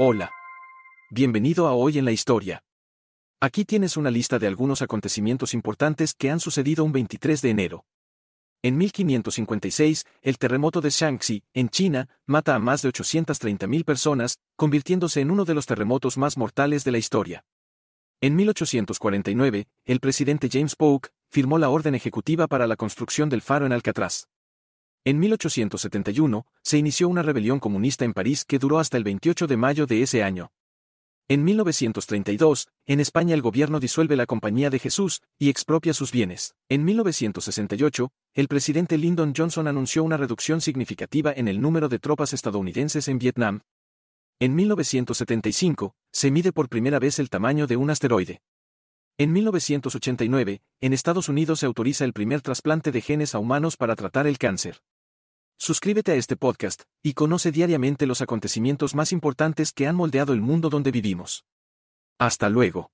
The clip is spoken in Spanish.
Hola. Bienvenido a Hoy en la Historia. Aquí tienes una lista de algunos acontecimientos importantes que han sucedido un 23 de enero. En 1556, el terremoto de Shaanxi, en China, mata a más de 830.000 personas, convirtiéndose en uno de los terremotos más mortales de la historia. En 1849, el presidente James Polk firmó la orden ejecutiva para la construcción del faro en Alcatraz. En 1871, se inició una rebelión comunista en París que duró hasta el 28 de mayo de ese año. En 1932, en España el gobierno disuelve la Compañía de Jesús y expropia sus bienes. En 1968, el presidente Lyndon Johnson anunció una reducción significativa en el número de tropas estadounidenses en Vietnam. En 1975, se mide por primera vez el tamaño de un asteroide. En 1989, en Estados Unidos se autoriza el primer trasplante de genes a humanos para tratar el cáncer. Suscríbete a este podcast y conoce diariamente los acontecimientos más importantes que han moldeado el mundo donde vivimos. Hasta luego.